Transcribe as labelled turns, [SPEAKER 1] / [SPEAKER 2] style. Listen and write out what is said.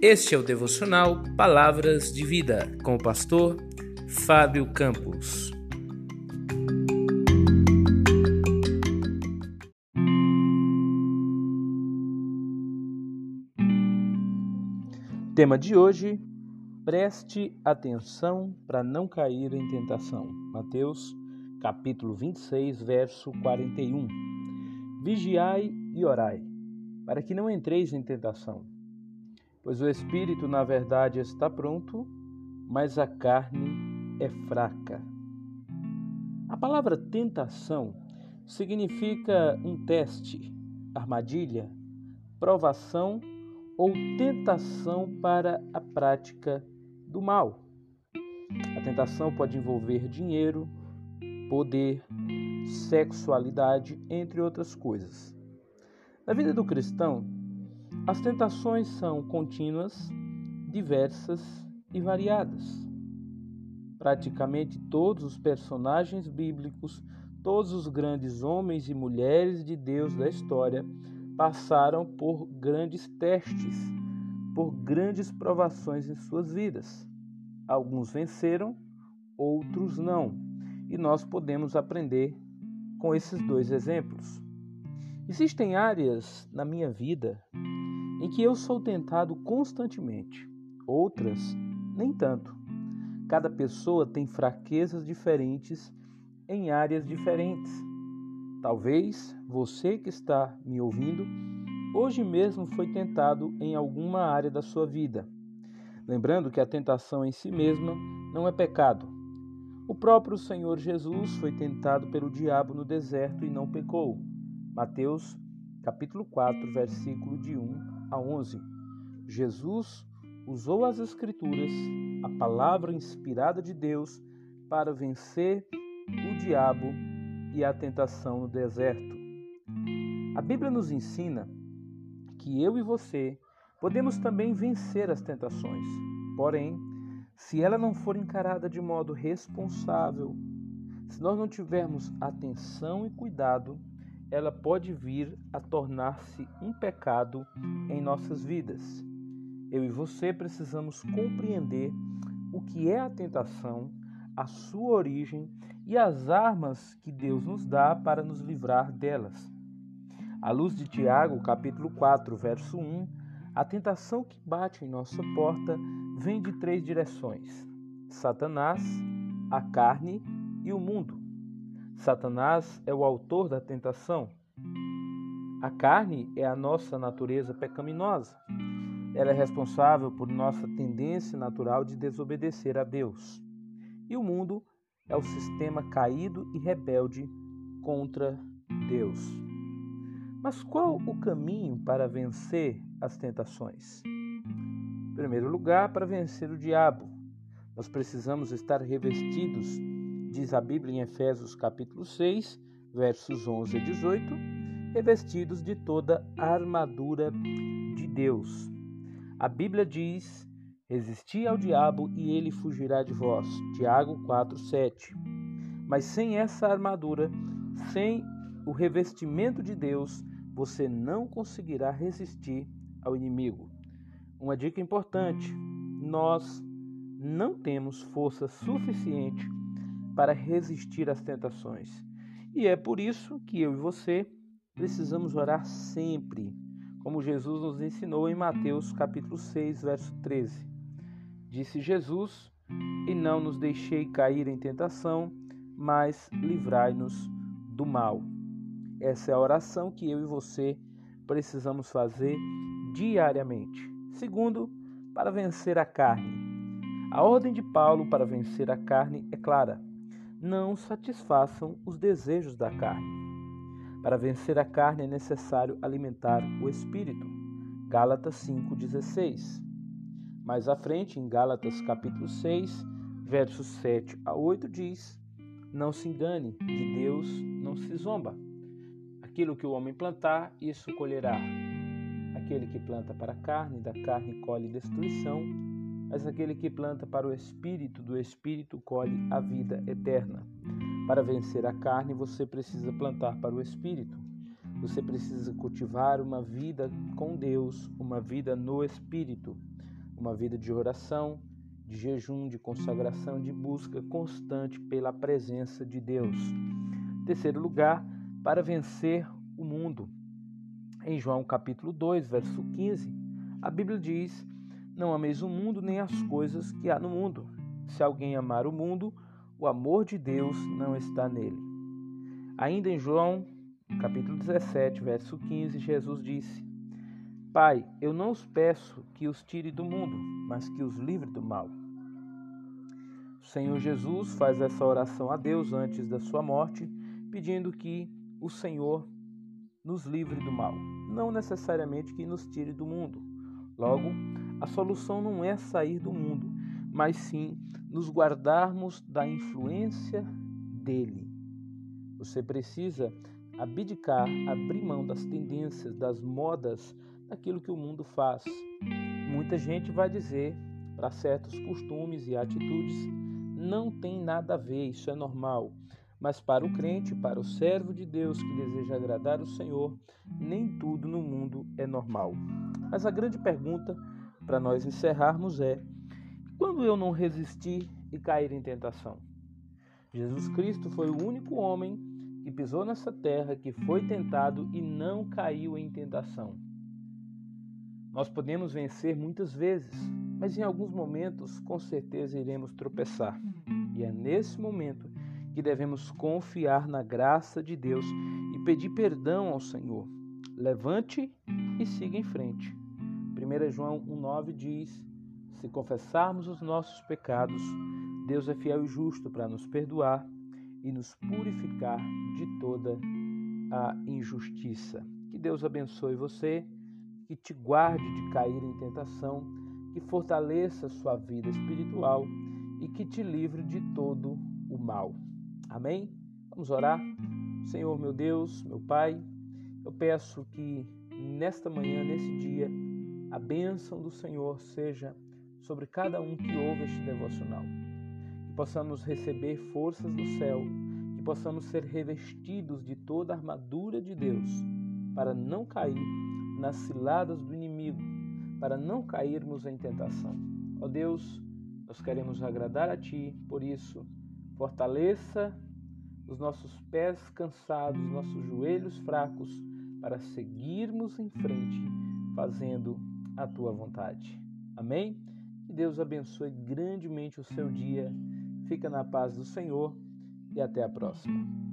[SPEAKER 1] Este é o devocional Palavras de Vida com o pastor Fábio Campos. Tema de hoje: preste atenção para não cair em tentação. Mateus, capítulo 26, verso 41. Vigiai e orai, para que não entreis em tentação. Pois o espírito, na verdade, está pronto, mas a carne é fraca. A palavra tentação significa um teste, armadilha, provação ou tentação para a prática do mal. A tentação pode envolver dinheiro, poder, sexualidade, entre outras coisas. Na vida do cristão, as tentações são contínuas, diversas e variadas. Praticamente todos os personagens bíblicos, todos os grandes homens e mulheres de Deus da história passaram por grandes testes, por grandes provações em suas vidas. Alguns venceram, outros não. E nós podemos aprender com esses dois exemplos. Existem áreas na minha vida em que eu sou tentado constantemente, outras nem tanto. Cada pessoa tem fraquezas diferentes em áreas diferentes. Talvez você que está me ouvindo hoje mesmo foi tentado em alguma área da sua vida. Lembrando que a tentação em si mesma não é pecado. O próprio Senhor Jesus foi tentado pelo diabo no deserto e não pecou. Mateus capítulo 4, versículo de 1 a 11, Jesus usou as Escrituras, a palavra inspirada de Deus, para vencer o diabo e a tentação no deserto. A Bíblia nos ensina que eu e você podemos também vencer as tentações, porém, se ela não for encarada de modo responsável, se nós não tivermos atenção e cuidado, ela pode vir a tornar-se um pecado em nossas vidas. Eu e você precisamos compreender o que é a tentação, a sua origem e as armas que Deus nos dá para nos livrar delas. À luz de Tiago, capítulo 4, verso 1, a tentação que bate em nossa porta vem de três direções: Satanás, a carne e o mundo. Satanás é o autor da tentação. A carne é a nossa natureza pecaminosa. Ela é responsável por nossa tendência natural de desobedecer a Deus. E o mundo é o sistema caído e rebelde contra Deus. Mas qual o caminho para vencer as tentações? Em primeiro lugar, para vencer o diabo, nós precisamos estar revestidos diz a Bíblia em Efésios capítulo 6, versos 11 a 18, revestidos de toda a armadura de Deus. A Bíblia diz: Resisti ao diabo e ele fugirá de vós. Tiago 4, 7. Mas sem essa armadura, sem o revestimento de Deus, você não conseguirá resistir ao inimigo. Uma dica importante: nós não temos força suficiente para resistir às tentações. E é por isso que eu e você precisamos orar sempre, como Jesus nos ensinou em Mateus capítulo 6, verso 13. Disse Jesus: "E não nos deixei cair em tentação, mas livrai-nos do mal." Essa é a oração que eu e você precisamos fazer diariamente. Segundo, para vencer a carne. A ordem de Paulo para vencer a carne é clara: não satisfaçam os desejos da carne. Para vencer a carne é necessário alimentar o espírito. Gálatas 5:16. Mais à frente, em Gálatas capítulo 6, versos 7 a 8 diz: Não se engane, de Deus não se zomba. Aquilo que o homem plantar, isso colherá. Aquele que planta para a carne, da carne colhe destruição mas aquele que planta para o espírito, do espírito colhe a vida eterna. Para vencer a carne, você precisa plantar para o espírito. Você precisa cultivar uma vida com Deus, uma vida no espírito. uma vida de oração, de jejum, de consagração, de busca constante pela presença de Deus. Terceiro lugar, para vencer o mundo. Em João capítulo 2, verso 15, a Bíblia diz: Não ameis o mundo nem as coisas que há no mundo. Se alguém amar o mundo, o amor de Deus não está nele. Ainda em João capítulo 17, verso 15, Jesus disse: Pai, eu não os peço que os tire do mundo, mas que os livre do mal. O Senhor Jesus faz essa oração a Deus antes da sua morte, pedindo que o Senhor nos livre do mal, não necessariamente que nos tire do mundo. Logo, a solução não é sair do mundo, mas sim nos guardarmos da influência dele. Você precisa abdicar, abrir mão das tendências, das modas, daquilo que o mundo faz. Muita gente vai dizer para certos costumes e atitudes não tem nada a ver, isso é normal. Mas para o crente, para o servo de Deus que deseja agradar o Senhor, nem tudo no mundo é normal. Mas a grande pergunta para nós encerrarmos é: quando eu não resistir e cair em tentação? Jesus Cristo foi o único homem que pisou nessa terra, que foi tentado e não caiu em tentação. Nós podemos vencer muitas vezes, mas em alguns momentos com certeza iremos tropeçar. E é nesse momento que devemos confiar na graça de Deus e pedir perdão ao Senhor. Levante e siga em frente. 1 João 1,9 diz: Se confessarmos os nossos pecados, Deus é fiel e justo para nos perdoar e nos purificar de toda a injustiça. Que Deus abençoe você, que te guarde de cair em tentação, que fortaleça sua vida espiritual e que te livre de todo o mal. Amém? Vamos orar? Senhor, meu Deus, meu Pai, eu peço que nesta manhã, nesse dia, a bênção do Senhor seja sobre cada um que ouve este devocional possamos receber forças do céu, que possamos ser revestidos de toda a armadura de Deus, para não cair nas ciladas do inimigo, para não cairmos em tentação. Ó oh Deus, nós queremos agradar a Ti, por isso, fortaleça os nossos pés cansados, nossos joelhos fracos, para seguirmos em frente, fazendo a Tua vontade. Amém? Que Deus abençoe grandemente o seu dia Fica na paz do Senhor e até a próxima.